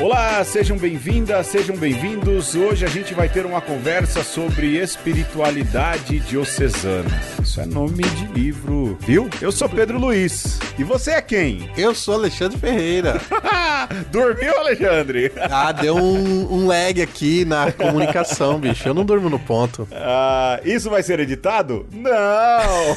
Olá, sejam bem-vindas, sejam bem-vindos. Hoje a gente vai ter uma conversa sobre espiritualidade diocesana. Isso é nome de livro, viu? Eu sou Pedro Luiz. E você é quem? Eu sou Alexandre Ferreira. Dormiu, Alexandre? Ah, deu um, um lag aqui na comunicação, bicho. Eu não durmo no ponto. Ah, isso vai ser editado? Não!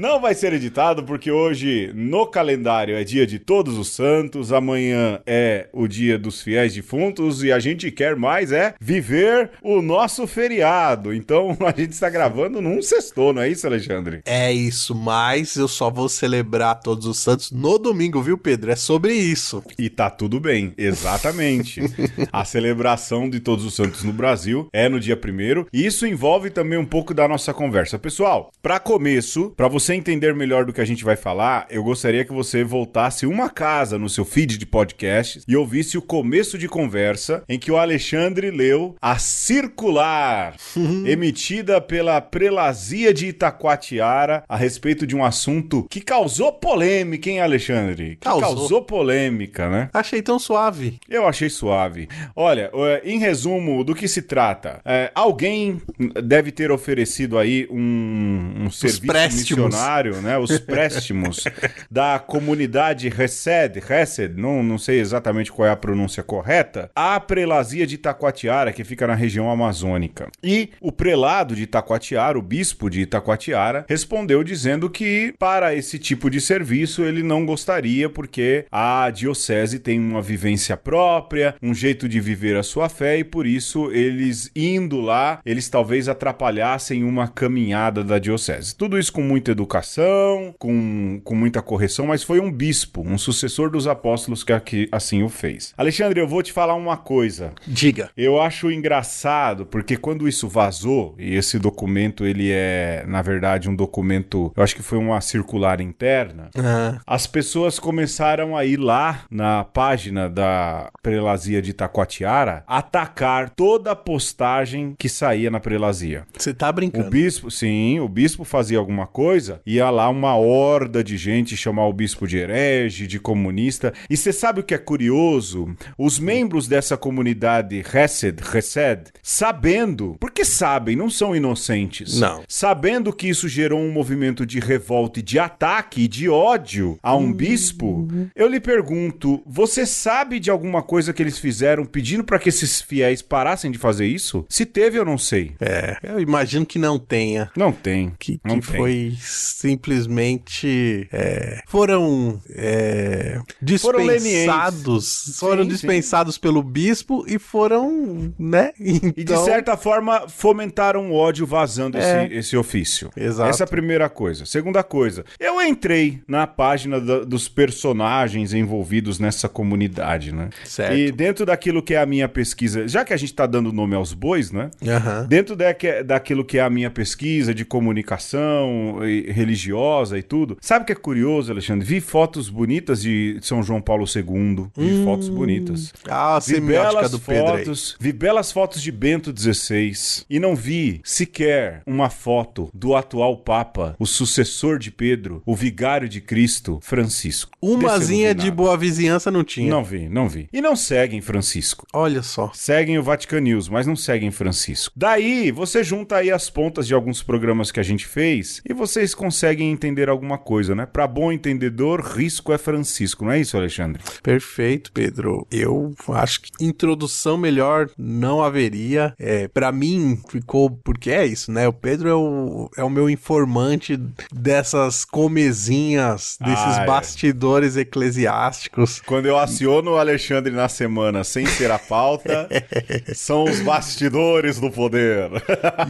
não vai ser editado porque hoje no calendário é dia de Todos os Santos, amanhã é o dia dos fiéis defuntos e a gente quer mais é viver o nosso feriado. Então a gente está gravando num sextou, não é isso, Alexandre? É isso, mas eu só vou celebrar Todos os Santos no domingo, viu, Pedro? É sobre isso. E tá tudo bem, exatamente. a celebração de Todos os Santos no Brasil é no dia primeiro e isso envolve também um pouco da nossa conversa. Pessoal, para começo, para você entender melhor do que a gente vai falar, eu gostaria que você voltasse uma casa no seu feed de podcasts e ouvisse o começo de conversa em que o Alexandre leu a Circular, emitida pela Prelazia de Itacoatiara a respeito de um assunto que causou polêmica, hein, Alexandre? Que Causou. causou polêmica, né? Achei tão suave. Eu achei suave. Olha, em resumo, do que se trata? É, alguém deve ter oferecido aí um, um serviço préstimos. missionário, né? Os préstimos da comunidade Resed, Resed, não, não sei exatamente qual é a pronúncia correta, à prelazia de Itacoatiara, que fica na região amazônica. E o prelado de Itacoatiara, o bispo de Itacoatiara, respondeu dizendo que para esse tipo de serviço ele não gostaria porque a diocese tem uma vivência própria, um jeito de viver a sua fé e por isso eles indo lá, eles talvez atrapalhassem uma caminhada da diocese. Tudo isso com muita educação, com, com muita correção, mas foi um bispo, um sucessor dos apóstolos que aqui, assim o fez. Alexandre, eu vou te falar uma coisa. Diga. Eu acho engraçado porque quando isso vazou, e esse documento ele é, na verdade, um documento, eu acho que foi uma circular interna, Ah, as pessoas começaram a ir lá na página da prelazia de Itacoatiara atacar toda a postagem que saía na prelazia. você tá O brincando. bispo, sim, o bispo fazia alguma coisa, ia lá uma horda de gente chamar o bispo de herege, de comunista. E você sabe o que é curioso? Os membros dessa comunidade Hesed, Hesed, sabendo, porque sabem, não são inocentes. Não. Sabendo que isso gerou um movimento de revolta e de ataque e de ódio a um bispo, eu lhe pergunto, você sabe de alguma coisa que eles fizeram pedindo para que esses fiéis parassem de fazer isso? Se teve, eu não sei. É, eu imagino que não tenha. Não tem. Que, Não que tem. foi simplesmente. é, foram. é, Foram dispensados. Foram, Sim, dispensados pelo bispo e foram. né? Então, E de certa forma fomentaram o ódio vazando É. esse, esse ofício. Exato. Essa é a primeira coisa. Segunda coisa, eu entrei na página da- dos personagens envolvidos nessa comunidade, né? Certo. E dentro daquilo que é a minha pesquisa, já que a gente tá dando nome aos bois, né? Aham. Dentro daquilo que é a minha pesquisa de comunicação e- religiosa e tudo, sabe o que é curioso, Alexandre? Vi fotos bonitas de São João Paulo II. Vi fotos bonitas. Ah, a Vi semiótica belas do Pedro aí. fotos, vi belas fotos de Bento XVI e não vi sequer uma foto do atual Papa, o sucessor de Pedro, o vigário de Cristo, Francisco. Umazinha de boa vizinhança não tinha. Não vi, não vi. E não seguem Francisco. Olha só. Seguem o Vatican News, mas não seguem Francisco. Daí, você junta aí as pontas de alguns programas que a gente fez e vocês conseguem entender alguma coisa, né? Pra bom entendedor, risco é Francisco, não é isso, Alexandre? Perfeito, Pedro. Eu acho que introdução melhor não haveria. É, para mim, ficou. Porque é isso, né? O Pedro é o, é o meu informante dessas comezinhas, desses Ah, é. bastidores eclesiásticos. Quando eu aciono o Alexandre na semana sem ser a pauta, são os bastidores do poder.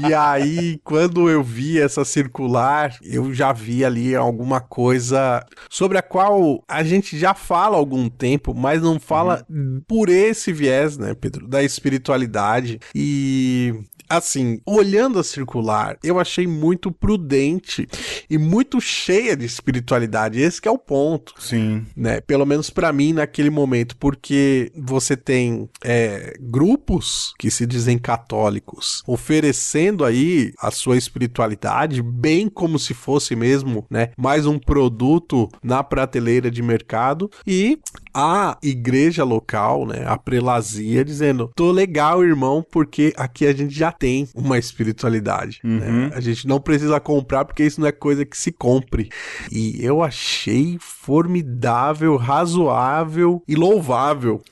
E aí, quando eu vi essa circular, eu já vi ali alguma coisa sobre a qual a gente já fala há algum tempo tempo, mas não fala uhum. por esse viés, né, Pedro, da espiritualidade. E assim, olhando a circular, eu achei muito prudente e muito cheia de espiritualidade. Esse é o ponto. Sim. Né? Pelo menos para mim naquele momento, porque você tem é, grupos que se dizem católicos oferecendo aí a sua espiritualidade bem como se fosse mesmo, né, mais um produto na prateleira de mercado e a igreja local, né, a prelazia dizendo: "Tô legal, irmão, porque aqui a gente já tem uma espiritualidade. Né? Uhum. Né? A gente não precisa comprar porque isso não é coisa que se compre. E eu achei formidável, razoável e louvável.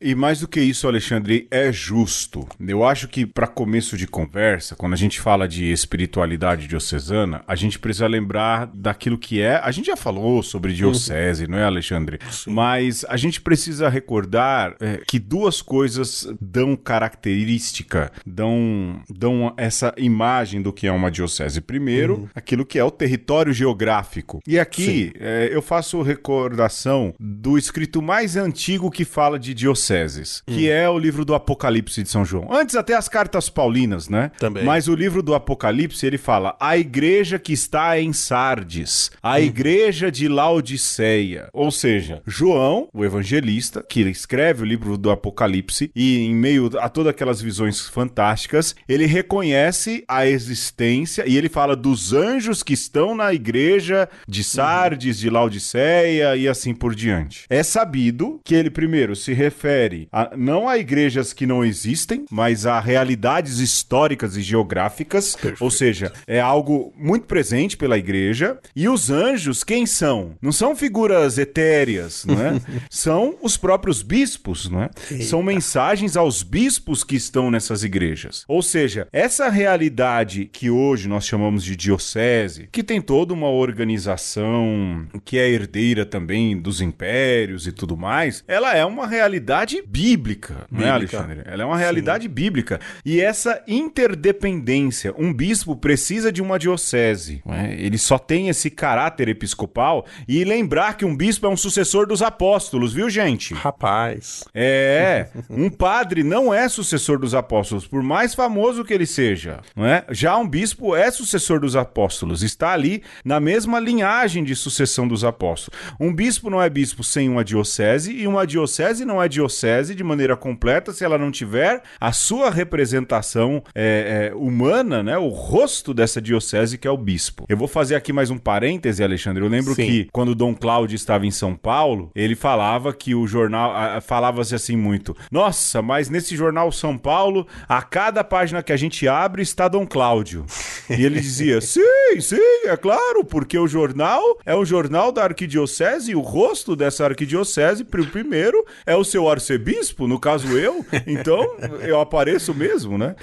E mais do que isso, Alexandre, é justo. Eu acho que para começo de conversa, quando a gente fala de espiritualidade diocesana, a gente precisa lembrar daquilo que é. A gente já falou sobre diocese, uhum. não é, Alexandre? Sim. Mas a gente precisa recordar é, que duas coisas dão característica, dão, dão essa imagem do que é uma diocese. Primeiro, uhum. aquilo que é o território geográfico. E aqui é, eu faço recordação do escrito mais antigo que fala de dioceses, hum. que é o livro do Apocalipse de São João. Antes até as cartas paulinas, né? Também. Mas o livro do Apocalipse, ele fala: "A igreja que está em Sardes, a hum. igreja de Laodiceia". Ou seja, João, o evangelista, que escreve o livro do Apocalipse e em meio a todas aquelas visões fantásticas, ele reconhece a existência e ele fala dos anjos que estão na igreja de Sardes, de Laodiceia, e assim por diante. É sabido que ele, primeiro, se refere a, não a igrejas que não existem, mas a realidades históricas e geográficas, Perfeito. ou seja, é algo muito presente pela igreja. E os anjos, quem são? Não são figuras etéreas, não é? são os próprios bispos, não é? São mensagens aos bispos que estão nessas igrejas. Ou seja, essa realidade que hoje nós chamamos de diocese, que tem toda uma organização que é herdeira também dos impérios e tudo mais, ela é uma realidade bíblica, bíblica. não é, Alexandre? Ela é uma realidade Sim. bíblica. E essa interdependência, um bispo precisa de uma diocese, é? ele só tem esse caráter episcopal e lembrar que um bispo é um sucessor dos apóstolos, viu, gente? Rapaz. É, um padre não é sucessor dos apóstolos, por mais famoso que ele seja, não é? Já um bispo é sucessor dos apóstolos, está ali na mesma linhagem de sucessão dos apóstolos. Um bispo não é bispo sem uma diocese, e uma diocese não é diocese de maneira completa se ela não tiver a sua representação é, é, humana, né? O rosto dessa diocese que é o bispo. Eu vou fazer aqui mais um parêntese, Alexandre. Eu lembro Sim. que quando Dom Cláudio estava em São Paulo, ele falava que o jornal falava-se assim muito. Nossa, mas nesse jornal São Paulo, a cada página que a gente abre está Dom Cláudio. E ele dizia: sim, sim, é claro, porque o jornal é um jornal da arquidiocese e o rosto dessa arquidiocese, primeiro, é o seu arcebispo, no caso eu, então eu apareço mesmo, né?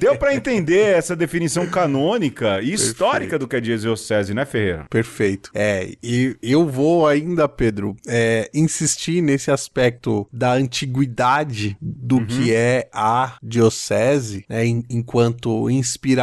Deu para entender essa definição canônica e histórica Perfeito. do que é diocese, né, Ferreira? Perfeito. É, e eu vou ainda, Pedro, é, insistir nesse aspecto da antiguidade do uhum. que é a diocese, né, enquanto inspiração,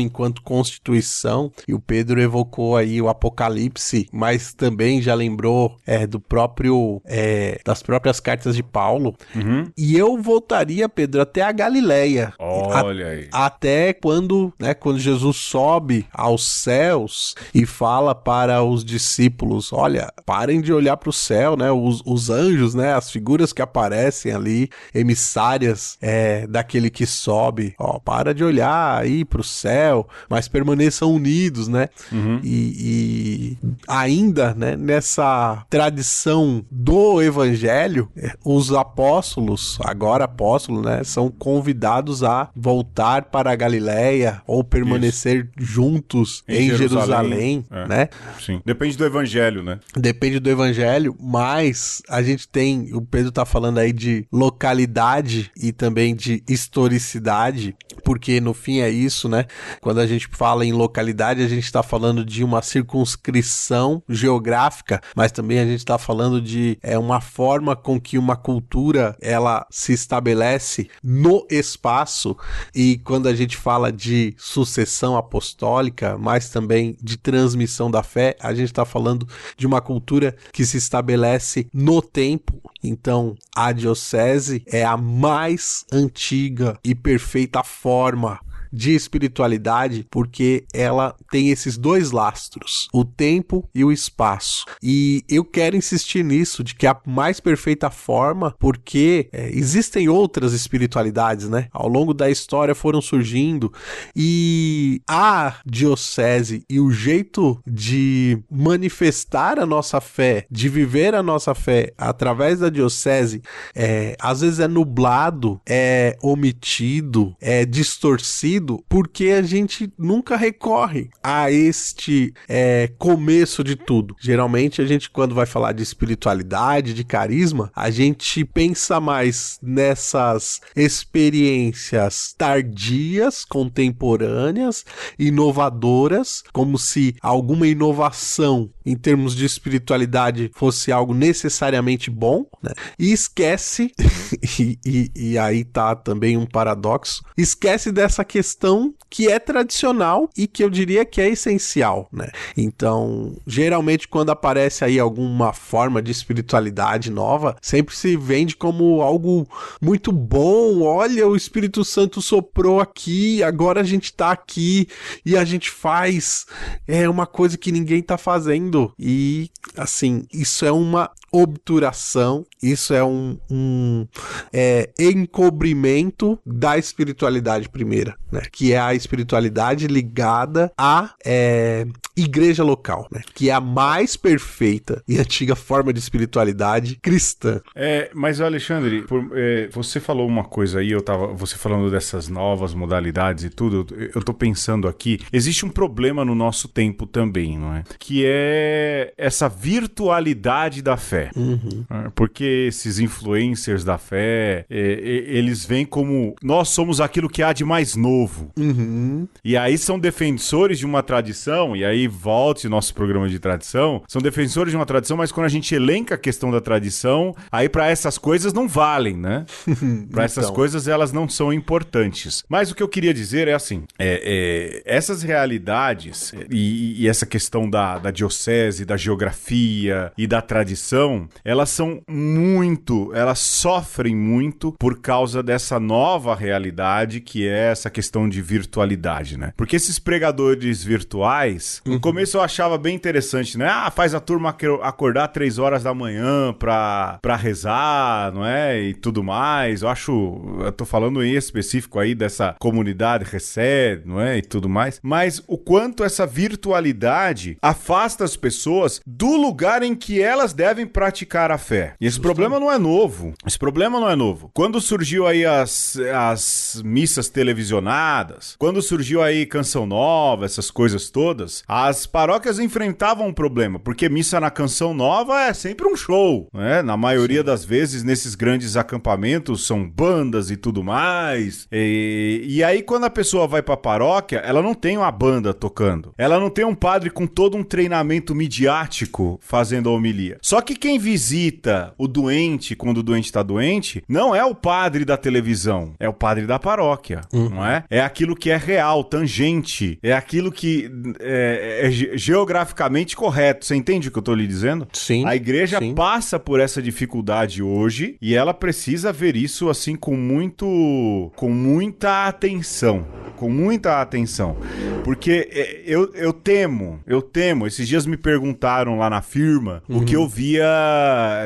enquanto constituição, e o Pedro evocou aí o Apocalipse, mas também já lembrou é, do próprio é, das próprias cartas de Paulo. Uhum. E eu voltaria, Pedro, até a Galileia. Olha a, aí. Até quando, né, quando Jesus sobe aos céus e fala para os discípulos, olha, parem de olhar para o céu, né? Os, os, anjos, né? As figuras que aparecem ali, emissárias é, daquele que sobe, ó, para de olhar aí para o céu, mas permaneçam unidos, né? Uhum. E, e ainda, né? nessa tradição do evangelho, os apóstolos, agora apóstolos, né, são convidados a voltar para a Galileia ou permanecer Isso. juntos em, em Jerusalém, Jerusalém é. né? Sim. Depende do evangelho, né? Depende do evangelho, mas a gente tem, o Pedro tá falando aí de localidade e também de historicidade, porque no fim é isso, né? Quando a gente fala em localidade a gente está falando de uma circunscrição geográfica, mas também a gente está falando de é, uma forma com que uma cultura ela se estabelece no espaço. E quando a gente fala de sucessão apostólica, mas também de transmissão da fé, a gente está falando de uma cultura que se estabelece no tempo. Então, a diocese é a mais antiga e perfeita forma de espiritualidade porque ela tem esses dois lastros, o tempo e o espaço. E eu quero insistir nisso, de que a mais perfeita forma, porque é, existem outras espiritualidades, né? Ao longo da história foram surgindo e a diocese e o jeito de manifestar a nossa fé, de viver a nossa fé através da diocese, é, às vezes é nublado, é omitido, é distorcido porque a gente nunca recorre a este é, começo de tudo. Geralmente a gente, quando vai falar de espiritualidade, de carisma, a gente pensa mais nessas experiências tardias, contemporâneas, inovadoras, como se alguma inovação em termos de espiritualidade fosse algo necessariamente bom, né? E esquece, e, e, e aí tá também um paradoxo, esquece dessa questão questão que é tradicional e que eu diria que é essencial, né? Então, geralmente quando aparece aí alguma forma de espiritualidade nova, sempre se vende como algo muito bom. Olha, o Espírito Santo soprou aqui, agora a gente tá aqui e a gente faz é uma coisa que ninguém tá fazendo. E assim, isso é uma obturação, isso é um, um é, encobrimento da espiritualidade primeira, né? Que é a espiritualidade ligada à é, igreja local, né? Que é a mais perfeita e antiga forma de espiritualidade cristã. É, mas Alexandre, por, é, você falou uma coisa aí, eu tava, você falando dessas novas modalidades e tudo, eu, eu tô pensando aqui, existe um problema no nosso tempo também, não é? Que é essa virtualidade da fé. Uhum. É, porque esses influencers da fé, é, é, eles vêm como nós somos aquilo que há de mais novo. Uhum. E aí são defensores de uma tradição, e aí volte nosso programa de tradição, são defensores de uma tradição, mas quando a gente elenca a questão da tradição, aí para essas coisas não valem, né? para essas então. coisas elas não são importantes. Mas o que eu queria dizer é assim: é, é, essas realidades e, e essa questão da, da diocese, da geografia e da tradição, elas são muito, elas sofrem muito por causa dessa nova realidade que é essa questão de virtualidade, né? Porque esses pregadores virtuais, uhum. no começo eu achava bem interessante, né? Ah, faz a turma acordar três horas da manhã pra, pra rezar, não é? E tudo mais. Eu acho, eu tô falando em específico aí dessa comunidade recebe, não é? E tudo mais. Mas o quanto essa virtualidade afasta as pessoas do lugar em que elas devem praticar a fé. E esse problema não é novo. Esse problema não é novo. Quando surgiu aí as, as missas televisionadas, quando surgiu aí canção nova, essas coisas todas, as paróquias enfrentavam um problema, porque missa na canção nova é sempre um show, né? Na maioria Sim. das vezes, nesses grandes acampamentos, são bandas e tudo mais. E, e aí, quando a pessoa vai pra paróquia, ela não tem uma banda tocando. Ela não tem um padre com todo um treinamento midiático fazendo a homilia. Só que quem visita o doente quando o doente está doente não é o padre da televisão, é o padre da paróquia, uhum. não é? É aquilo que é real, tangente, é aquilo que é, é geograficamente correto. Você entende o que eu estou lhe dizendo? Sim. A igreja sim. passa por essa dificuldade hoje e ela precisa ver isso assim com muito, com muita atenção, com muita atenção, porque é, eu, eu temo, eu temo. Esses dias me perguntaram lá na firma uhum. o que eu via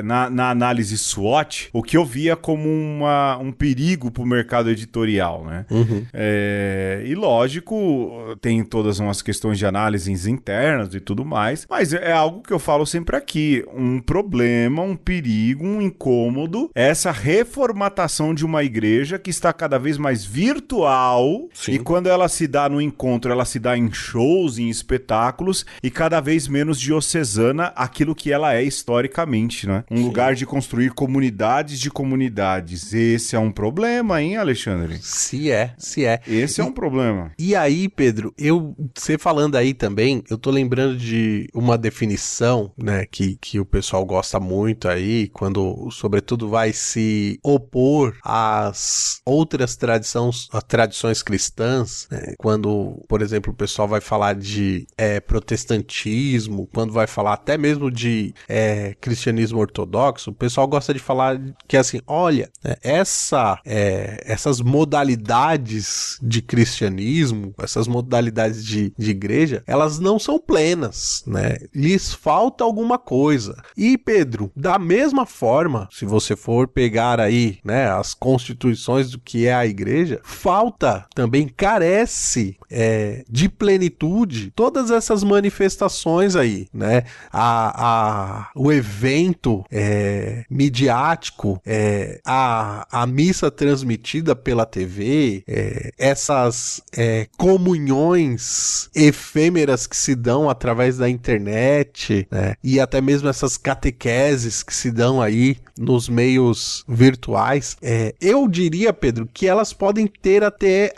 na, na, análise SWOT, o que eu via como uma, um perigo para o mercado editorial, né? Uhum. É, e lógico, tem todas umas questões de análise questões internas e tudo mais, mas é algo que eu falo sempre aqui, um problema, um perigo, um incômodo, essa reformatação de uma igreja que está cada vez mais virtual Sim. e quando ela se dá no encontro, ela se dá em shows, em espetáculos e cada vez menos diocesana aquilo que ela é historicamente, né? Um Sim. lugar de construir comunidades de comunidades. Esse é um problema, hein, Alexandre? Se é, se é. Esse é e, é um problema. E aí, Pedro, eu, você falando aí também, eu tô lembrando de uma definição, né, que, que o pessoal gosta muito aí, quando, sobretudo, vai se opor às outras tradições, tradições cristãs, né, quando, por exemplo, o pessoal vai falar de é, protestantismo, quando vai falar até mesmo de é, cristianismo ortodoxo, o pessoal gosta de falar que assim, olha, né, essa, é, essas modalidades de cristianismo, essas modalidades de, de igreja, elas não são plenas, né? Lhes falta alguma coisa. E Pedro, da mesma forma, se você for pegar aí, né, as constituições do que é a igreja, falta também carece é, de plenitude todas essas manifestações aí, né? A, a, o evento é, midiático, é, a, a missa transmitida pela TV, é, essas é, comunhões efêmeras que se dão através da internet, né? E até mesmo essas catequeses que se dão aí nos meios virtuais, é, eu diria, Pedro, que elas podem ter até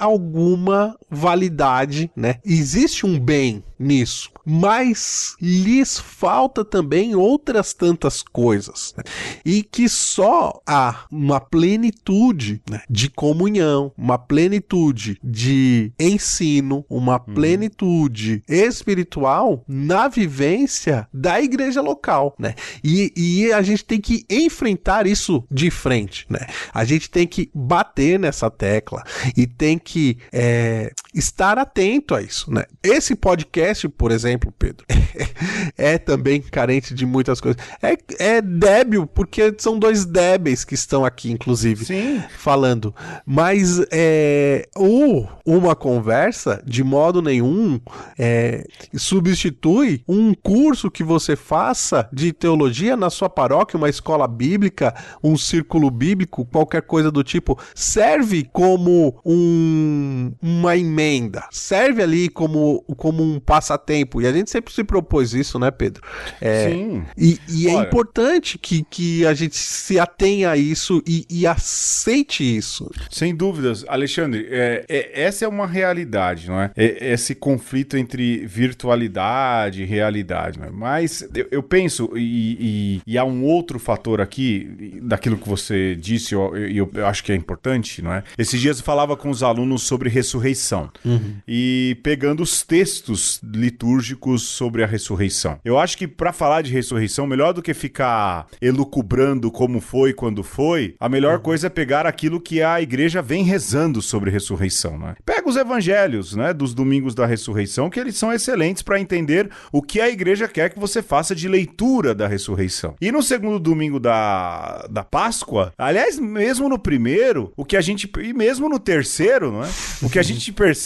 alguma validade, né? Existe um bem nisso, mas lhes falta também outras tantas coisas né? e que só há uma plenitude né, de comunhão, uma plenitude de ensino, uma uhum. plenitude espiritual na vivência da igreja local, né? E, e a gente tem que enfrentar isso de frente, né? A gente tem que bater nessa tecla e tem que é, estar atento a isso, né? Esse podcast, por exemplo, Pedro, é também carente de muitas coisas. É, é débil, porque são dois débeis que estão aqui, inclusive, Sim. falando. Mas é, o uma conversa, de modo nenhum, é, substitui um curso que você faça de teologia na sua paróquia, uma escola bíblica, um círculo bíblico, qualquer coisa do tipo. Serve como um, uma emenda, serve ali como, como um passatempo. E a gente sempre se propôs isso, né, Pedro? É, Sim. E, e é importante que, que a gente se atenha a isso e, e aceite isso. Sem dúvidas. Alexandre, é, é, essa é uma realidade, não é? é esse conflito entre virtualidade e realidade. Não é? Mas eu, eu penso, e, e, e, há um outro fator aqui, daquilo que você disse, e eu, eu, eu, acho que é importante, não é? Esses dias eu falava com os alunos sobre ressurreição. Uhum. E pegando os textos litúrgicos sobre a ressurreição. Eu acho que para falar de ressurreição, melhor do que ficar elucubrando como foi, quando foi, a melhor uhum. coisa é pegar aquilo que a igreja vem rezando sobre ressurreição, né? Pega os evangelhos, né, dos domingos da ressurreição, que eles são excelentes para entender o que a igreja quer que você faça de leitura da ressurreição. E no segundo domingo da, da Páscoa, aliás, mesmo no primeiro, o que a gente e mesmo no terceiro, não é? O que a gente percebe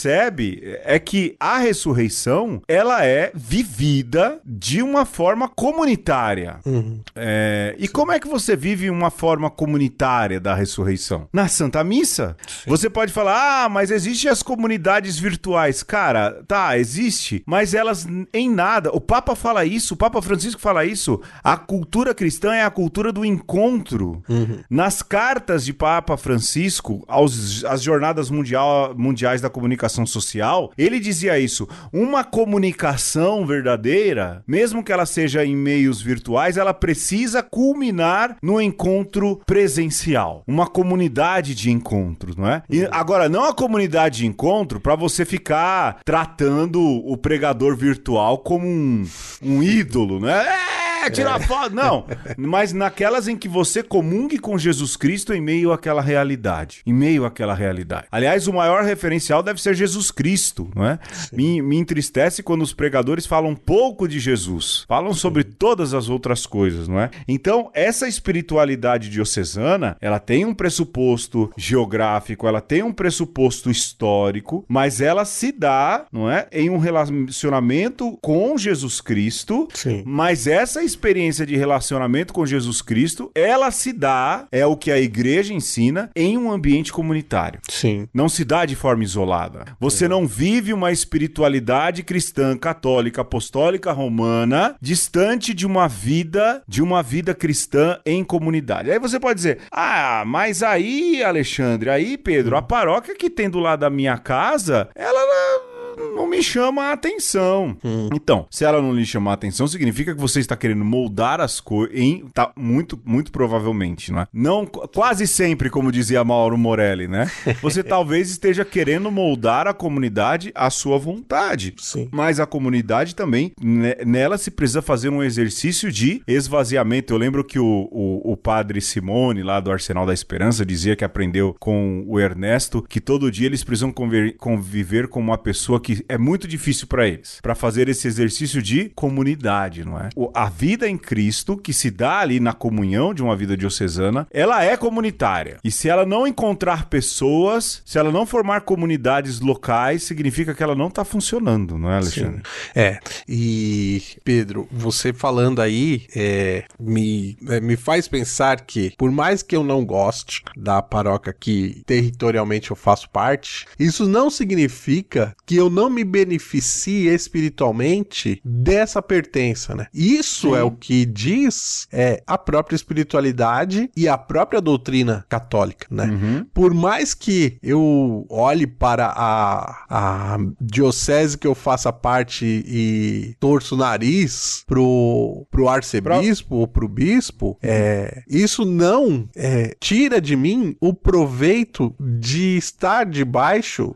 é que a ressurreição, ela é vivida de uma forma comunitária. Uhum. É, e Sim. como é que você vive uma forma comunitária da ressurreição? Na Santa Missa. Sim. Você pode falar, ah, mas existe as comunidades virtuais. Cara, tá, existe, mas elas em nada. O Papa fala isso, o Papa Francisco fala isso. A cultura cristã é a cultura do encontro. Uhum. Nas cartas de Papa Francisco aos, às jornadas mundial, mundiais da comunicação social, ele dizia isso. Uma comunicação verdadeira, mesmo que ela seja em meios virtuais, ela precisa culminar no encontro presencial. Uma comunidade de encontros, não é? E uhum. agora, não a comunidade de encontro para você ficar tratando o pregador virtual como um, um ídolo, né? É! É, tirar foto. Não, mas naquelas em que você comungue com Jesus Cristo em meio àquela realidade. Em meio àquela realidade. Aliás, o maior referencial deve ser Jesus Cristo, não é? Me, me entristece quando os pregadores falam pouco de Jesus. Falam sobre todas as outras coisas, não é? Então, essa espiritualidade diocesana, ela tem um pressuposto geográfico, ela tem um pressuposto histórico, mas ela se dá, não é? Em um relacionamento com Jesus Cristo. Sim. Mas essa experiência de relacionamento com Jesus Cristo, ela se dá, é o que a igreja ensina, em um ambiente comunitário. Sim. Não se dá de forma isolada. Você não vive uma espiritualidade cristã, católica, apostólica, romana, distante de uma vida, de uma vida cristã em comunidade. Aí você pode dizer: "Ah, mas aí, Alexandre, aí, Pedro, a paróquia que tem do lado da minha casa, ela não me chama a atenção. Então, se ela não lhe chamar a atenção, significa que você está querendo moldar as coisas em tá muito muito provavelmente, não é? Não quase sempre, como dizia Mauro Morelli, né? Você talvez esteja querendo moldar a comunidade à sua vontade. Sim. Mas a comunidade também, ne- nela se precisa fazer um exercício de esvaziamento. Eu lembro que o, o, o padre Simone, lá do Arsenal da Esperança, dizia que aprendeu com o Ernesto que todo dia eles precisam conviver com uma pessoa que é muito difícil para eles, para fazer esse exercício de comunidade, não é? O- a vida em Cristo, que se dá ali na comunhão de uma vida diocesana, ela é comunitária. E se ela não encontrar pessoas, se ela não formar comunidades locais, significa que ela não tá funcionando, não é, Alexandre? É, e Pedro, você falando aí é, me, é, me faz pensar que, por mais que eu não goste da paróquia que territorialmente eu faço parte, isso não significa que eu não me beneficie espiritualmente dessa pertença, né? Isso é o que diz é, a própria espiritualidade e a própria doutrina católica, né? Por mais que eu olhe para a, a diocese que eu faça parte e torço o nariz pro, pro arcebispo ou pro bispo, é, isso não é, tira de mim o proveito de estar debaixo,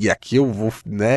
e aqui eu vou né,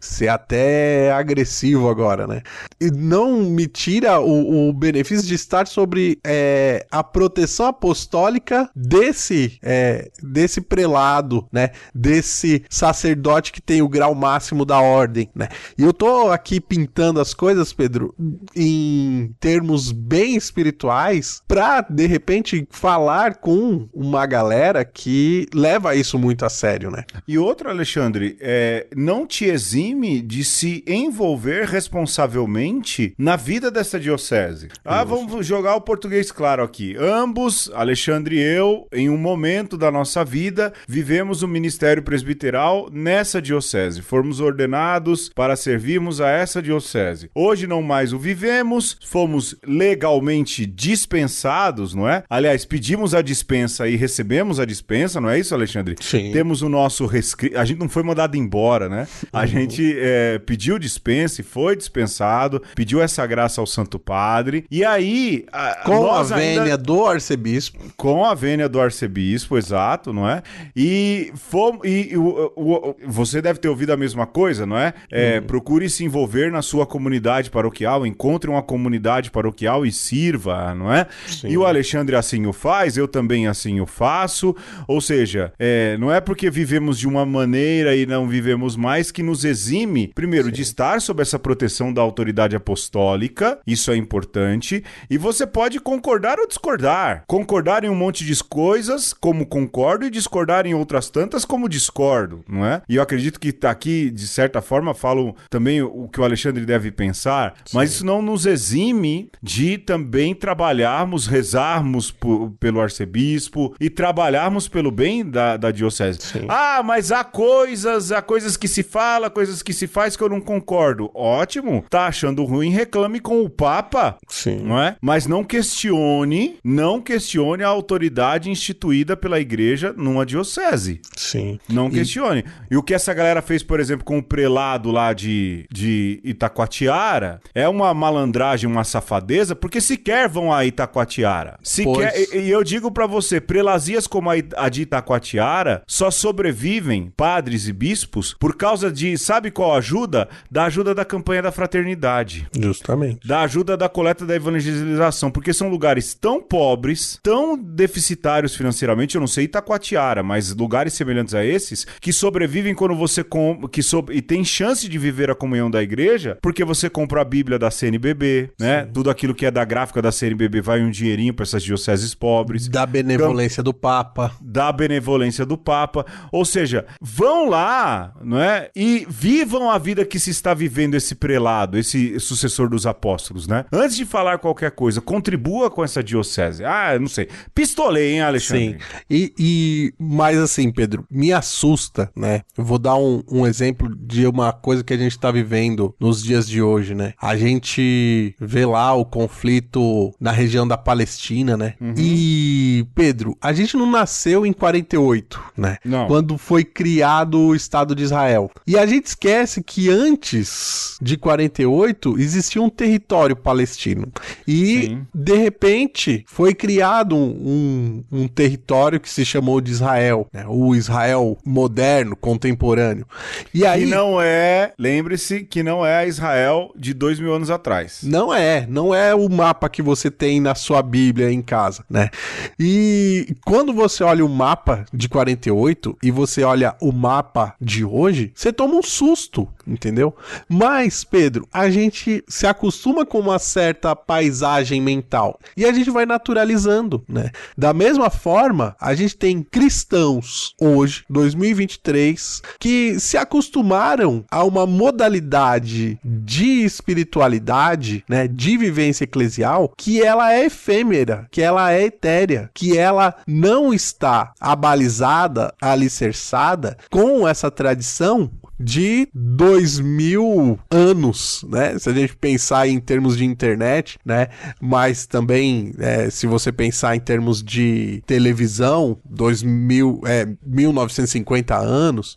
ser até agressivo agora, né? E não me tira o, o benefício de estar sobre é, a proteção apostólica desse, é, desse prelado, né? Desse sacerdote que tem o grau máximo da ordem, né? E eu tô aqui pintando as coisas, Pedro, em termos bem espirituais, pra de repente falar com uma galera que leva isso muito a sério, né? E outra, Alexandre, é, não te exime de se envolver responsavelmente na vida dessa diocese. Ah, vamos jogar o português claro aqui. Ambos, Alexandre e eu, em um momento da nossa vida, vivemos o ministério presbiteral nessa diocese. Fomos ordenados para servirmos a essa diocese. Hoje não mais o vivemos, fomos legalmente dispensados, não é? Aliás, pedimos a dispensa e recebemos a dispensa, não é isso, Alexandre? Sim. Temos o nosso rescrito. A gente não foi mandado embora, né? A gente é, pediu dispensa e foi dispensado, pediu essa graça ao Santo Padre. E aí. a- Com a nós ainda- vênia do arcebispo. com a vênia do arcebispo, exato, não é? E, fomos, e, o- o- o- você deve ter ouvido a mesma coisa, não é? É, Procure se envolver na sua comunidade paroquial, encontre uma comunidade paroquial e sirva, não é? E o Alexandre assim o faz, eu também assim o faço. Ou seja, é, não é porque vivemos de uma maneira e não vivemos mais que nos exime, primeiro, de estar sob essa proteção da autoridade apostólica, isso é importante, e você pode concordar ou discordar. Concordar em um monte de coisas, como concordo, e discordar em outras tantas, como discordo, não é? E eu acredito que tá aqui, de certa forma, falo também o que o Alexandre deve pensar, mas isso não nos exime de também trabalharmos, rezarmos pelo arcebispo e trabalharmos pelo bem da, da diocese. Ah, mas há coisas, há coisas que se fala, coisas que se faz que eu não concordo. Ótimo. Tá achando ruim, reclame com o Papa. Sim. Não é? Mas não questione, não questione a autoridade instituída pela igreja numa diocese. Sim. Não E- questione. E o que essa galera fez, por exemplo, com o prelado lá de, de Itacoatiara é uma malandragem, uma safadeza, porque sequer vão a Itacoatiara. Sequer, e, e eu digo pra você, prelazias como a, a de Itacoatiara só sobrevivem padres e bispos por causa causa de, sabe qual ajuda? Da ajuda da campanha da fraternidade. Justamente. Da ajuda da coleta da evangelização, porque são lugares tão pobres, tão deficitários financeiramente, eu não sei Itacoatiara, mas lugares semelhantes a esses, que sobrevivem quando você com, que so, e tem chance de viver a comunhão da igreja, porque você compra a Bíblia da CNBB, né? Sim. Tudo aquilo que é da gráfica da CNBB vai um dinheirinho para essas dioceses pobres. Da benevolência do Papa. Da benevolência do Papa. Ou seja, vão lá, não é? E vivam a vida que se está vivendo esse prelado, esse sucessor dos apóstolos, né? Antes de falar qualquer coisa, contribua com essa diocese. Ah, não sei. Pistolei, hein, Alexandre? Sim. E, e mais assim, Pedro, me assusta, né? Eu vou dar um, um exemplo de uma coisa que a gente está vivendo nos dias de hoje, né? A gente vê lá o conflito na região da Palestina, né? Uhum. E, Pedro, a gente não nasceu em 48, né? Não. Quando foi criado o Estado de Israel. E a gente esquece que antes de 48 existia um território palestino. E, Sim. de repente, foi criado um, um, um, território que se chamou de Israel, né? o Israel moderno, contemporâneo. E aí... Que não é, lembre-se que não é a Israel de dois mil anos atrás. Não é, não é o mapa que você tem na sua Bíblia em casa, né? E quando você olha o mapa de 48 e você olha o mapa de hoje, você toma um susto, entendeu? Mas, Pedro, a gente se acostuma com uma certa paisagem mental e a gente vai naturalizando, né? Da mesma forma, a gente tem cristãos hoje, 2023, que se acostumaram a uma modalidade de espiritualidade, né, de vivência eclesial, que ela é efêmera, que ela é etérea, que ela não está abalizada, alicerçada com essa tradição de dois mil anos, né? Se a gente pensar em termos de internet, né? Mas também, é, se você pensar em termos de televisão, dois mil, é, 1950 anos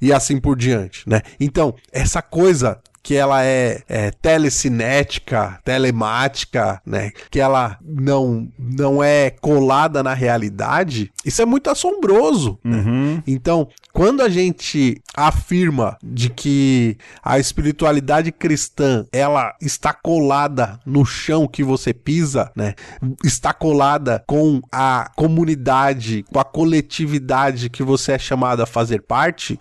e assim por diante, né? Então, essa coisa que ela é, é telecinética, telemática, né? Que ela não, não é colada na realidade, isso é muito assombroso. Né? Uhum. Né? Então, quando a gente afirma de que a espiritualidade cristã ela está colada no chão que você pisa, né? Está colada com a comunidade, com a coletividade que você é chamado a fazer parte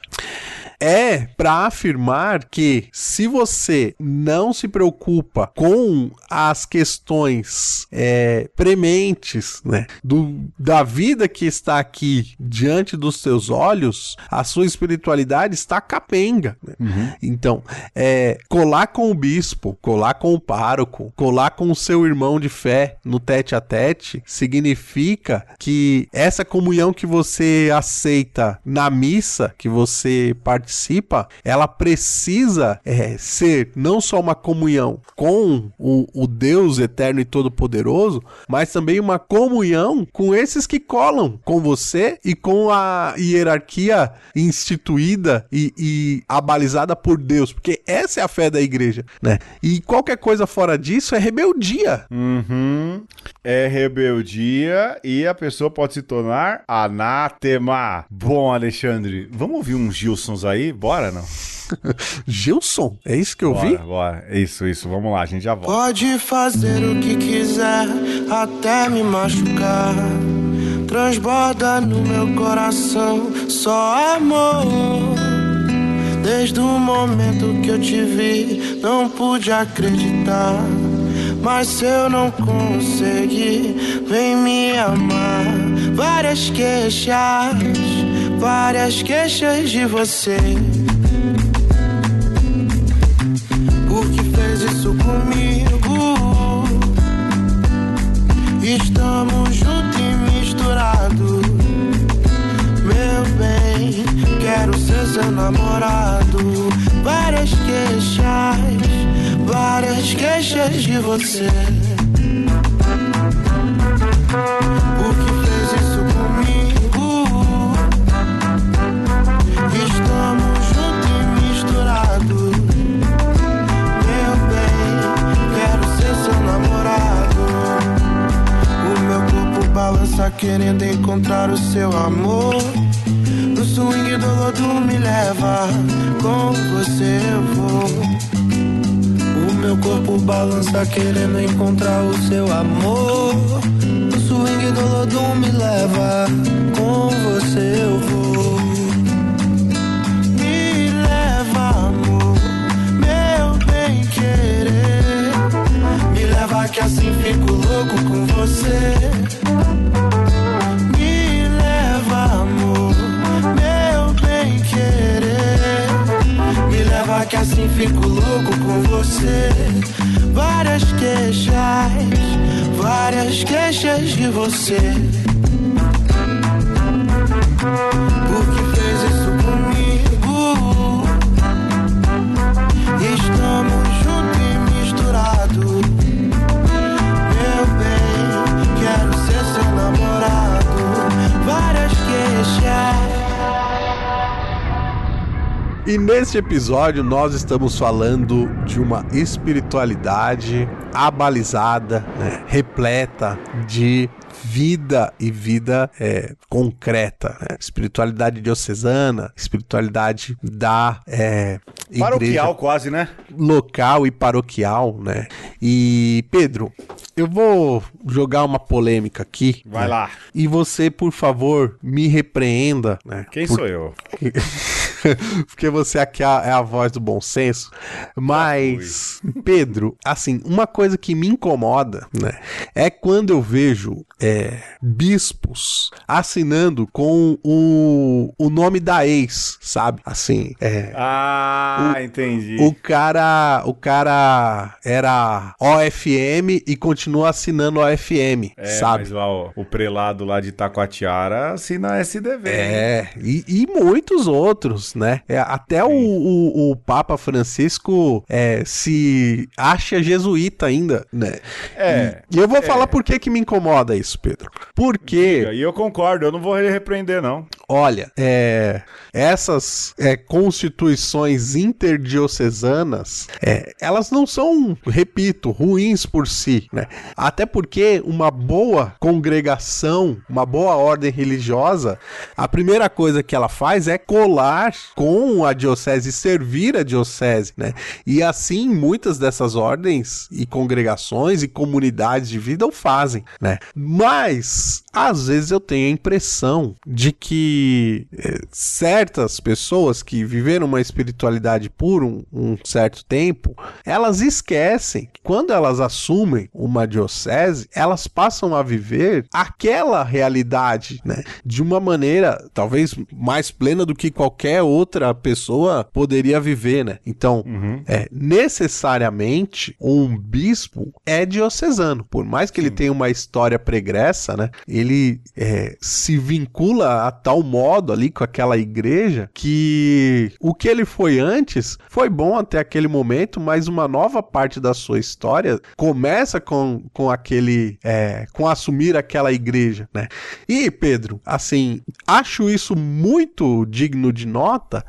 é para afirmar que se você não se preocupa com as questões é, prementes né, do, da vida que está aqui diante dos seus olhos, a sua espiritualidade está capenga. Né? Uhum. Então, é, colar com o bispo, colar com o pároco, colar com o seu irmão de fé no tete a tete, significa que essa comunhão que você aceita na missa, que você participa, participa, ela precisa é, ser não só uma comunhão com o, o Deus eterno e todo-poderoso, mas também uma comunhão com esses que colam com você e com a hierarquia instituída e, e abalizada por Deus, porque essa é a fé da igreja, né? E qualquer coisa fora disso é rebeldia. Uhum. É rebeldia e a pessoa pode se tornar anátema. Bom, Alexandre, vamos ouvir uns Gilsons aí? Bora, não? Gilson? É isso que eu bora, vi? Bora, Isso, isso. Vamos lá, a gente já volta. Pode fazer o que quiser, até me machucar. Transborda no meu coração só amor. Desde o momento que eu te vi, não pude acreditar. Mas se eu não conseguir, vem me amar. Várias queixas, várias queixas de você. Por que fez isso comigo? Estamos juntos e misturados. Meu bem, quero ser seu namorado. Várias queixas várias queixas de você. Por que balança querendo encontrar o seu amor. No swing do lodo me leva, com você eu vou. O meu corpo balança querendo encontrar o seu amor. O swing do lodo me leva, com você eu vou. Que assim fico louco com você. Me leva, amor, meu bem querer. Me leva que assim fico louco com você. Várias queixas, várias queixas de você. E neste episódio nós estamos falando de uma espiritualidade abalizada, né, repleta de vida e vida é, concreta. né? Espiritualidade diocesana, espiritualidade da é, igreja Paroquial quase, né? local e paroquial, né? E Pedro, eu vou jogar uma polêmica aqui. Vai né? lá. E você, por favor, me repreenda, né? Quem Por- sou eu? Porque você aqui é a, é a voz do bom senso. Mas, Pedro, assim, uma coisa que me incomoda, né? É quando eu vejo é, bispos assinando com o, o nome da ex, sabe? Assim, é. Ah, entendi. O cara, o cara era OFM e continua assinando OFM, É, sabe? mas lá, ó, o prelado lá de Taquatiara assina SDV. É, e, e muitos outros, né? É, até o, o, o Papa Francisco é, se acha jesuíta ainda, né? É. E eu vou falar por que que me incomoda isso, Pedro. Porque, E eu concordo, eu não vou repreender, não. olha, é, essas é, constituições interdiocesanas, é, elas não são, repito, ruins por si, né? Até porque uma boa congregação, uma boa ordem religiosa, a primeira coisa que ela faz é colar com a diocese, servir a diocese, né? E assim muitas dessas ordens e congregações e comunidades de vida o fazem, né? Mas às vezes eu tenho a impressão de que eh, certas pessoas que viveram uma espiritualidade por um, um certo tempo, elas esquecem que quando elas assumem uma diocese, elas passam a viver aquela realidade, né? De uma maneira talvez mais plena do que qualquer outra pessoa poderia viver, né? Então, é, necessariamente um bispo é diocesano, por mais que ele tenha uma história pregressa, né? Ele é, se vincula a tal modo ali com aquela igreja que o que ele foi antes foi bom até aquele momento, mas uma nova parte da sua história começa com, com aquele é, com assumir aquela igreja, né? E Pedro, assim, acho isso muito digno de nota nota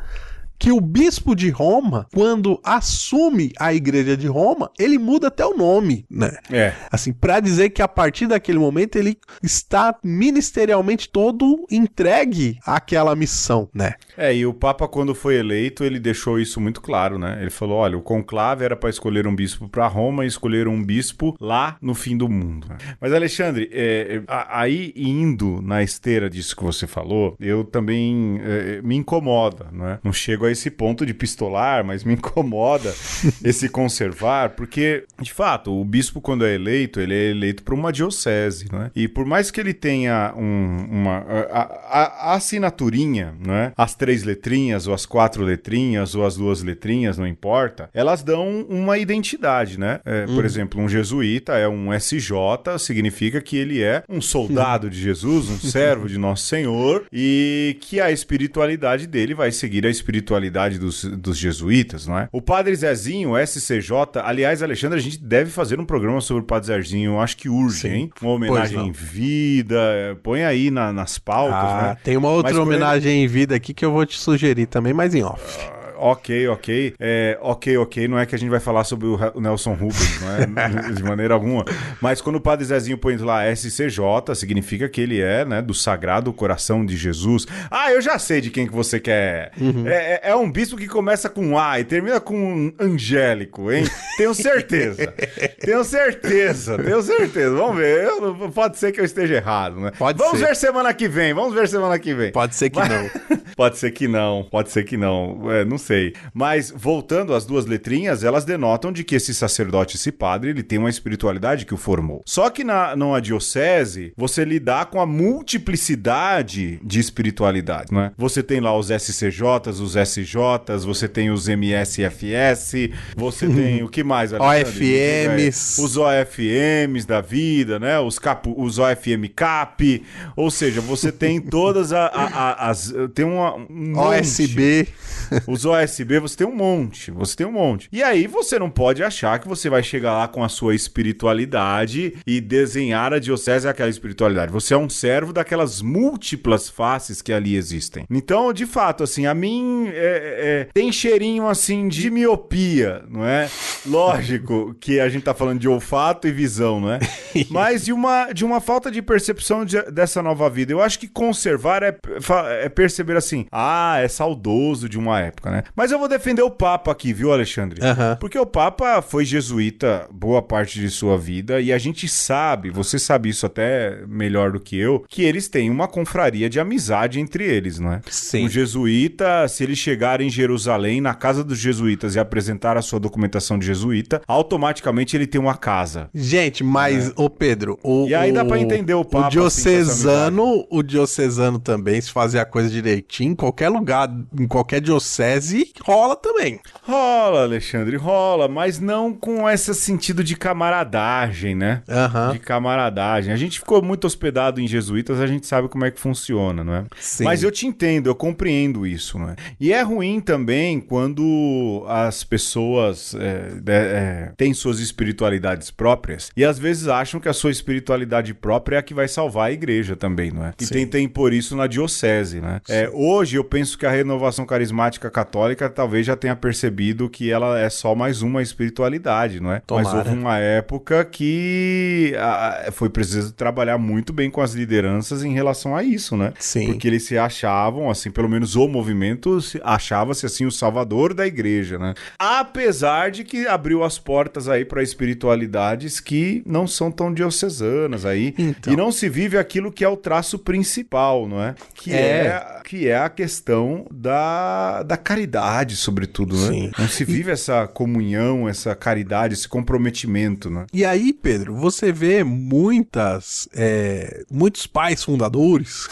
que o bispo de Roma, quando assume a igreja de Roma, ele muda até o nome, né? É. Assim, para dizer que a partir daquele momento ele está ministerialmente todo entregue àquela missão, né? É, e o Papa, quando foi eleito, ele deixou isso muito claro, né? Ele falou: olha, o conclave era para escolher um bispo para Roma e escolher um bispo lá no fim do mundo. Mas, Alexandre, é, é, aí indo na esteira disso que você falou, eu também é, me incomoda, né? Não chego a esse ponto de pistolar, mas me incomoda esse conservar, porque, de fato, o bispo, quando é eleito, ele é eleito por uma diocese, né? E por mais que ele tenha um- uma. A, a- a assinaturinha, né? As três letrinhas, ou as quatro letrinhas, ou as duas letrinhas, não importa, elas dão uma identidade, né? É, Por exemplo, um jesuíta é um SJ, significa que ele é um soldado de Jesus, um servo de Nosso Senhor, e que a espiritualidade dele vai seguir a espiritualidade dos, dos jesuítas, não é? O Padre Zezinho, SCJ, aliás, Alexandre, a gente deve fazer um programa sobre o Padre Zezinho, acho que urge, Sim. hein? Uma homenagem em vida, põe aí na- nas pautas, Ah, né? tem uma outra Mas quando ele- homenagem em vida aqui que eu vou te sugerir também, mas em off. Ok, ok. É, ok, ok, não é que a gente vai falar sobre o, Nelson Rubens, não é? de maneira alguma. Mas quando o Padre Zezinho põe lá SCJ, significa que ele é, né, do Sagrado Coração de Jesus. Ah, eu já sei de quem que você quer. Uhum. É, é, um bispo que começa com A e termina com angélico, hein? Tenho certeza. tenho certeza, tenho certeza. Vamos ver. Eu, pode ser que eu esteja errado, né? Pode vamos ser. ver semana que vem, vamos ver semana que vem. Pode ser que Mas... não. pode ser que não, pode ser que não. É, não sei. Mas voltando às duas letrinhas, elas denotam de que esse sacerdote, esse padre, ele tem uma espiritualidade que o formou. Só que na, numa diocese, você lidar com a multiplicidade de espiritualidade, né? Você tem lá os SCJs, os SJs, você tem os MSFS, você tem o que mais? OFMs. Os OFMs da vida, né? Os, cap, os OFM CAP, ou seja, você tem todas a, a, a, as... Tem uma, um OSB. Os OSB, você tem um monte, você tem um monte. E aí você não pode achar que você vai chegar lá com a sua espiritualidade e desenhar a diocese aquela espiritualidade. Você é um servo daquelas múltiplas faces que ali existem. Então, de fato, assim, a mim é, é, tem cheirinho assim de miopia, não é? Lógico que a gente tá falando de olfato e visão, não é? Mas de uma, de uma falta de percepção de, dessa nova vida. Eu acho que conservar é, é perceber assim, ah, é saudoso de uma época, né? Mas eu vou defender o Papa aqui, viu, Alexandre? Uhum. Porque o Papa foi jesuíta boa parte de sua vida e a gente sabe, você sabe isso até melhor do que eu, que eles têm uma confraria de amizade entre eles, não é? Sim. Um jesuíta, se ele chegar em Jerusalém, na casa dos jesuítas e apresentar a sua documentação de jesuíta, automaticamente ele tem uma casa. Gente, mas, é. ô Pedro, o. E aí dá pra entender o Papa. O diocesano, assim, o diocesano também, se fazer a coisa direitinho, em qualquer lugar, em qualquer diocese, rola também. Rola, Alexandre, rola, mas não com esse sentido de camaradagem, né? Uhum. De camaradagem. A gente ficou muito hospedado em jesuítas, a gente sabe como é que funciona, não é? Sim. Mas eu te entendo, eu compreendo isso, não é? E é ruim também quando as pessoas é, é, têm suas espiritualidades próprias e às vezes acham que a sua espiritualidade própria é a que vai salvar a igreja também, não é? E Sim. tentem impor isso na diocese, né? É, hoje eu penso que a renovação carismática católica talvez já tenha percebido que ela é só mais uma espiritualidade, não é? Tomara. Mas houve uma época que a, foi preciso trabalhar muito bem com as lideranças em relação a isso, né? Sim. Porque eles se achavam, assim, pelo menos o movimento achava-se assim o salvador da igreja, né? Apesar de que abriu as portas aí para espiritualidades que não são tão diocesanas aí então. e não se vive aquilo que é o traço principal, não é? Que é, é que é a questão da, da caridade, sobretudo, né? Sim. Não se vive e... essa comunhão, essa caridade, esse comprometimento, né? E aí, Pedro, você vê muitas, é, muitos pais fundadores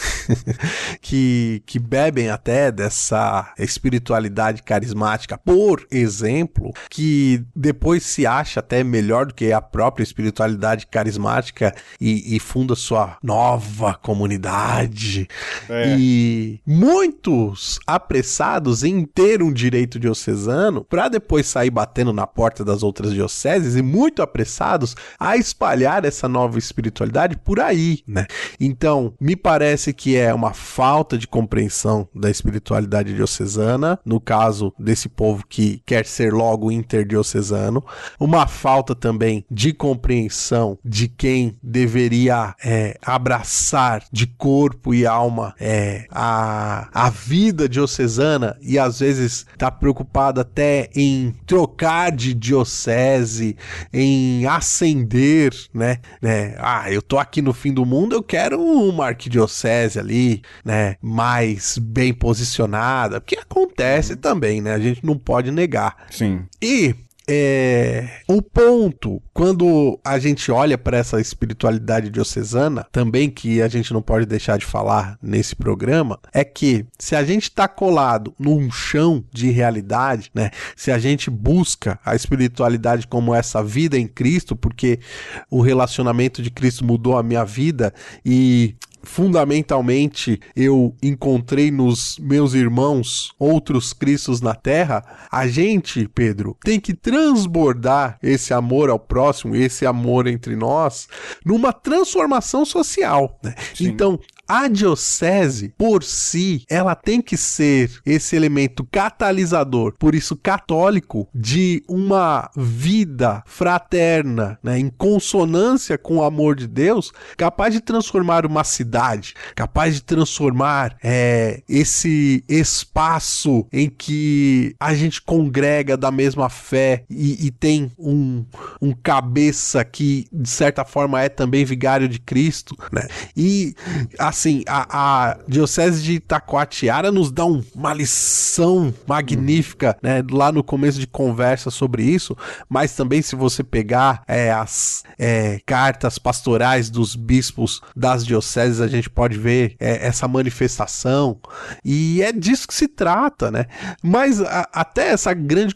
que, que bebem até dessa espiritualidade carismática, por exemplo, que depois se acha até melhor do que a própria espiritualidade carismática e, e funda sua nova comunidade. É. E muitos apressados em ter um direito diocesano para depois sair batendo na porta das outras dioceses e muito apressados a espalhar essa nova espiritualidade por aí, né? Então, me parece que é uma falta de compreensão da espiritualidade diocesana, no caso desse povo que quer ser logo interdiocesano, uma falta também de compreensão de quem deveria é, abraçar de corpo e alma é, a a, vida diocesana e às vezes está preocupado até em trocar de diocese, em ascender, né? né? Ah, eu tô aqui no fim do mundo, eu quero uma arquidiocese ali, né? Mais bem posicionada, porque acontece também, né? A gente não pode negar. Sim. E é, o ponto, quando a gente olha para essa espiritualidade diocesana, também que a gente não pode deixar de falar nesse programa, é que se a gente está colado num chão de realidade, né? Se a gente busca a espiritualidade como essa vida em Cristo, porque o relacionamento de Cristo mudou a minha vida e fundamentalmente eu encontrei nos meus irmãos outros Cristos na terra, a gente, Pedro, tem que transbordar esse amor ao próximo, esse amor entre nós, numa transformação social. Né? Então, A diocese, por si, ela tem que ser esse elemento catalisador, por isso católico, de uma vida fraterna, né, em consonância com o amor de Deus, capaz de transformar uma cidade, capaz de transformar é, esse espaço em que a gente congrega da mesma fé e, e tem um, um cabeça que, de certa forma, é também vigário de Cristo, né? E, assim, a, a Diocese de Itacoatiara nos dá um, uma lição magnífica, né? Lá no começo de conversa sobre isso, mas também se você pegar é, as é, cartas pastorais dos bispos das dioceses, a gente pode ver é, essa manifestação, e é disso que se trata, né? Mas a, até essa grande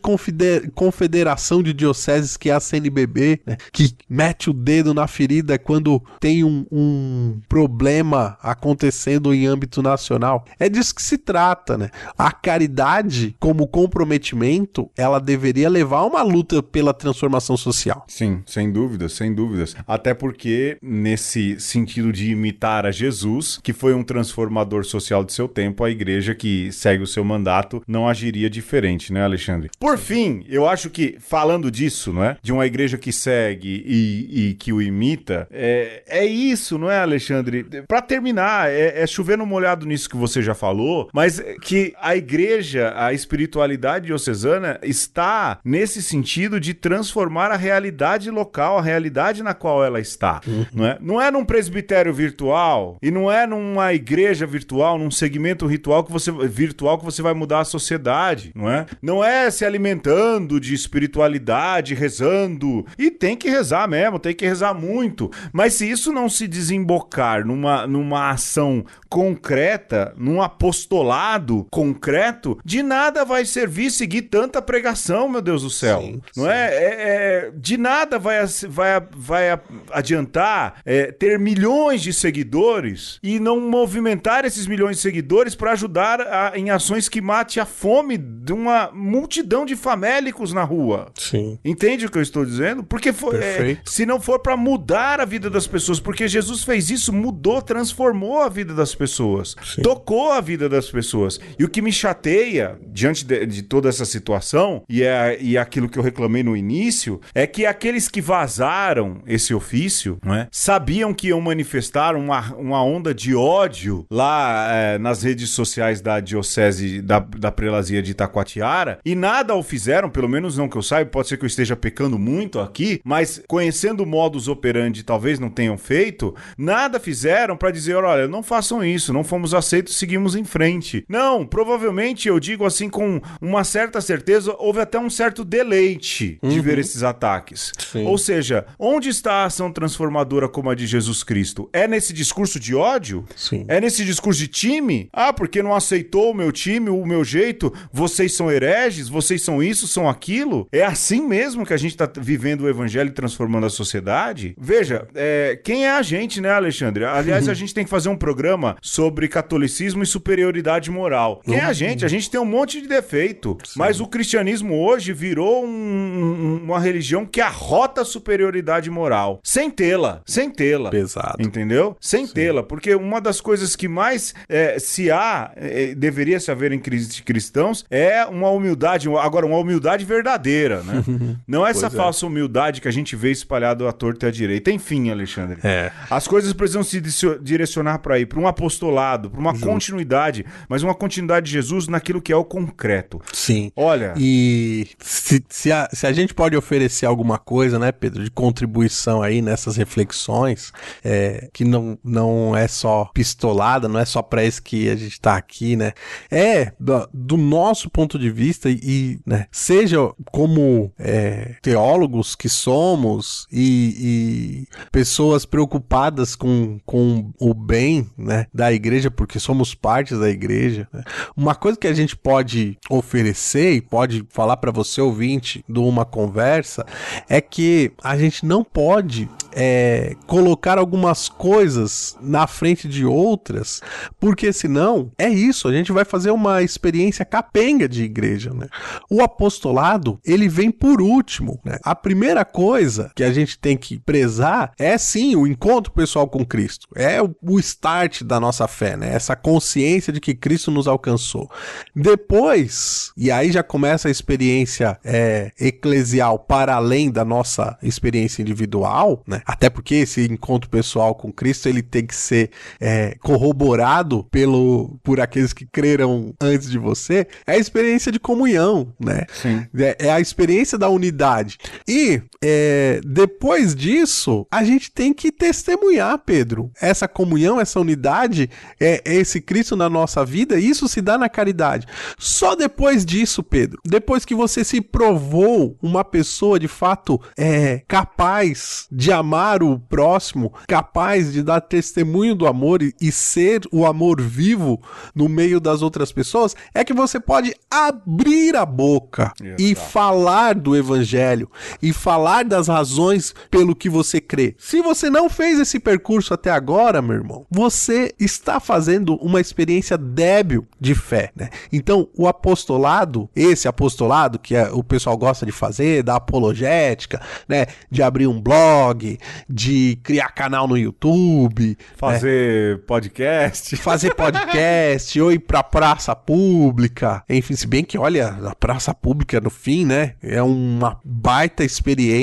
confederação de dioceses que é a CNBB, né? que mete o dedo na ferida quando tem um, um problema acontecendo em âmbito nacional. É disso que se trata, né? A caridade, como comprometimento, ela deveria levar a uma luta pela transformação social. Sim, sem dúvidas, sem dúvidas. Até porque, nesse sentido de imitar a Jesus, que foi um transformador social de seu tempo, a igreja que segue o seu mandato não agiria diferente, né, Alexandre? Por fim, eu acho que, falando disso, não é? De uma igreja que segue e, e que o imita, é, é isso, não é, Alexandre? Para terminar, é, é chover no molhado nisso que você já falou, mas que a igreja, a espiritualidade diocesana está nesse sentido de transformar a realidade local, a realidade na qual ela está, não é? Não é num presbitério virtual e não é numa igreja virtual, num segmento ritual que você virtual que você vai mudar a sociedade, não é? Não é se alimentando de espiritualidade, rezando e tem que rezar mesmo, tem que rezar muito, mas se isso não se desembocar numa, numa ação concreta, num apostolado concreto, de nada vai servir seguir tanta pregação, meu Deus do céu. Sim, não sim. É? é? É, De nada vai, vai, vai adiantar é, ter milhões de seguidores e não movimentar esses milhões de seguidores para ajudar a, em ações que mate a fome de uma multidão de famélicos na rua. Sim. Entende o que eu estou dizendo? Porque foi, é, se não for para mudar a vida das pessoas, porque Jesus fez isso, mudou, transformou a vida das pessoas, Sim. tocou a vida das pessoas. E o que me chateia diante de, de toda essa situação, e é e é aquilo que eu reclamei no início, é que aqueles que vazaram esse ofício é, sabiam que iam manifestar uma, uma onda de ódio lá é, nas redes sociais da Diocese da, da Prelazia de Itacoatiara e nada o fizeram, pelo menos não que eu saiba, pode ser que eu esteja pecando muito aqui, mas conhecendo o modus operandi, talvez não tenham feito, nada fizeram para dizer: olha, não façam isso, não fomos aceitos, seguimos em frente. Não, provavelmente eu digo assim com uma certa certeza, houve até um certo deleite uhum. de ver esses ataques. Sim. Ou seja, onde está a ação transformadora como a de Jesus Cristo? É nesse discurso de ódio? Sim. É nesse discurso de time? Ah, porque não aceitou o meu time, o meu jeito, vocês são hereges, vocês são isso, são aquilo? É assim mesmo que a gente está vivendo o evangelho e transformando a sociedade? Veja, é, quem é a gente, né, Alexandre? Aliás, a gente tem que fazer um programa sobre catolicismo e superioridade moral. Quem é a gente? A gente tem um monte de defeito, Sim. mas o cristianismo hoje virou um, uma religião que arrota a superioridade moral. Sem tê-la, sem tê-la. Pesado. Entendeu? Sem tê-la, porque uma das coisas que mais é, se há, é, deveria se haver em cristãos, é uma humildade, agora, uma humildade verdadeira, né? Não é essa é. falsa humildade que a gente vê espalhado à torta e à direita. Enfim, Alexandre. É. As coisas precisam se direcionar para ir, para um apostolado, para uma Justo. continuidade, mas uma continuidade de Jesus naquilo que é o concreto. Sim. Olha. E se, se, a, se a gente pode oferecer alguma coisa, né, Pedro, de contribuição aí nessas reflexões, é, que não, não é só pistolada, não é só para isso que a gente está aqui, né? É do, do, nosso ponto de vista e, né, seja como é, teólogos que somos e, e, pessoas preocupadas com, com o bem, né, da igreja, porque somos partes da igreja. Né? Uma coisa que a gente pode oferecer e pode falar para você ouvinte de uma conversa é que a gente não pode é, colocar algumas coisas na frente de outras, porque senão é isso, a gente vai fazer uma experiência capenga de igreja, né? O apostolado, ele vem por último, né? A primeira coisa que a gente tem que prezar é sim o encontro pessoal com Cristo, é o, o start da nossa fé, né? Essa consciência de que Cristo nos alcançou. Depois, e aí já começa a experiência é, eclesial para além da nossa experiência individual, né? Até porque esse encontro pessoal com Cristo ele tem que ser é, corroborado pelo por aqueles que creram antes de você. É a experiência de comunhão, né? Sim. É, é a experiência da unidade. E é, depois disso, a gente tem que testemunhar, Pedro, essa comunhão, essa unidade, é, é esse Cristo na nossa vida. E isso se dá na caridade. Só depois disso, Pedro, depois que você se provou uma pessoa de fato é, capaz de amar o próximo, capaz de dar testemunho do amor e, e ser o amor vivo no meio das outras pessoas, é que você pode abrir a boca e falar do evangelho e falar das razões pelo que você crê. Se você não fez esse percurso até agora, meu irmão, você está fazendo uma experiência débil de fé, né? Então, o apostolado, esse apostolado que é, o pessoal gosta de fazer, da apologética, né, de abrir um blog, de criar canal no YouTube, fazer né? podcast, fazer podcast, ou ir pra praça pública, enfim, se bem que olha, a praça pública no fim, né, é uma baita experiência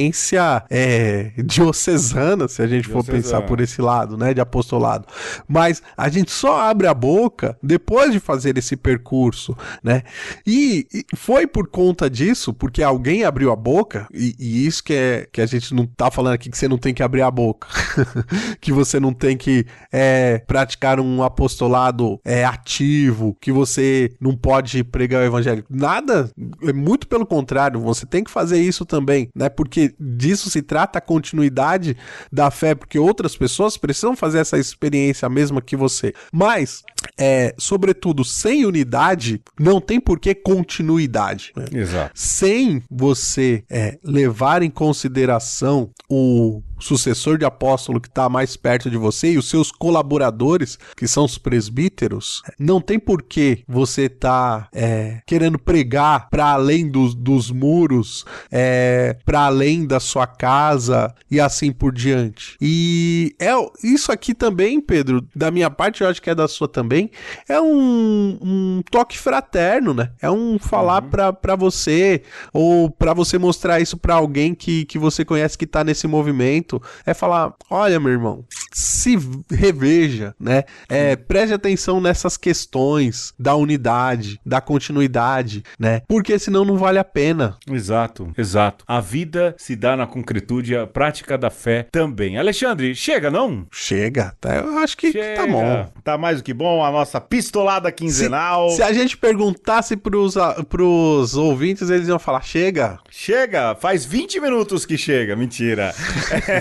é, diocesana, se a gente diocesana. for pensar por esse lado, né, de apostolado. Mas a gente só abre a boca depois de fazer esse percurso, né? E, e foi por conta disso, porque alguém abriu a boca, e, e, isso que, é, que a gente não tá falando aqui que você não tem que abrir a boca, que você não tem que é, praticar um apostolado é, ativo, que você não pode pregar o evangelho. Nada, é muito pelo contrário, você tem que fazer isso também, né? Porque disso se trata a continuidade da fé, porque outras pessoas precisam fazer essa experiência mesma que você. Mas, é, sobretudo, sem unidade, não tem por que continuidade. Né? Exato. Sem você é, levar em consideração o sucessor de apóstolo que está mais perto de você e os seus colaboradores, que são os presbíteros, não tem por que você tá é, querendo pregar para além dos, dos muros, é, para além da sua casa e assim por diante. E é isso aqui também, Pedro, da minha parte, eu acho que é da sua também, é um, um toque fraterno, né? É um falar uhum. para você ou para você mostrar isso para alguém que, que você conhece que tá nesse movimento é falar: olha, meu irmão, se reveja, né? É, preste atenção nessas questões da unidade, da continuidade, né? Porque senão não vale a pena. Exato, exato. A vida se dá na concretude, a prática da fé também. Alexandre, chega, não? Chega, tá, eu acho que, chega. tá bom. Tá mais do que bom a nossa pistolada quinzenal. Se, se a gente perguntasse pros, pros ouvintes, eles iam falar: chega. Chega, faz 20 minutos que chega, mentira.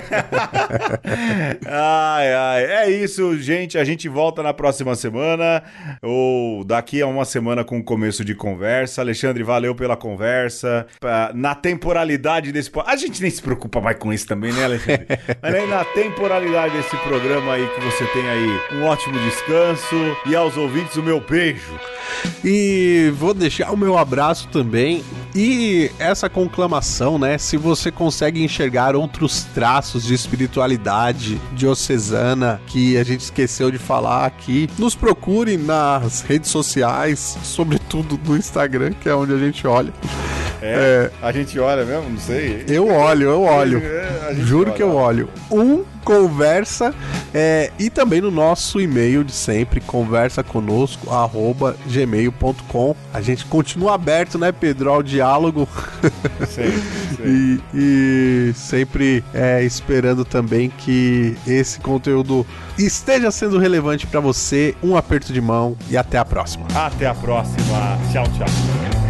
ai, ai. É isso, gente. A gente volta na próxima semana ou daqui a uma semana com o começo de conversa. Alexandre, valeu pela conversa. Na temporalidade desse. A gente nem se preocupa mais com isso também, né, Alexandre? Mas aí na temporalidade desse programa aí que você tem aí um ótimo descanso e aos ouvintes o meu beijo. E vou deixar o meu abraço também. E essa conclamação, né? Se você consegue enxergar outros traços de espiritualidade diocesana que a gente esqueceu de falar aqui, nos procure nas redes sociais, sobretudo no Instagram, que é onde a gente olha. É, é, a gente olha mesmo, não sei. Eu olho, eu olho. É, Juro olha. que eu olho. Um conversa é, e também no nosso e-mail de sempre, conversa conosco, arroba gmail.com. A gente continua aberto, né, Pedro, ao diálogo. Sim, sim. e, e, sempre é, esperando também que esse conteúdo esteja sendo relevante para você. Um aperto de mão e até a próxima. Até a próxima. Tchau, tchau.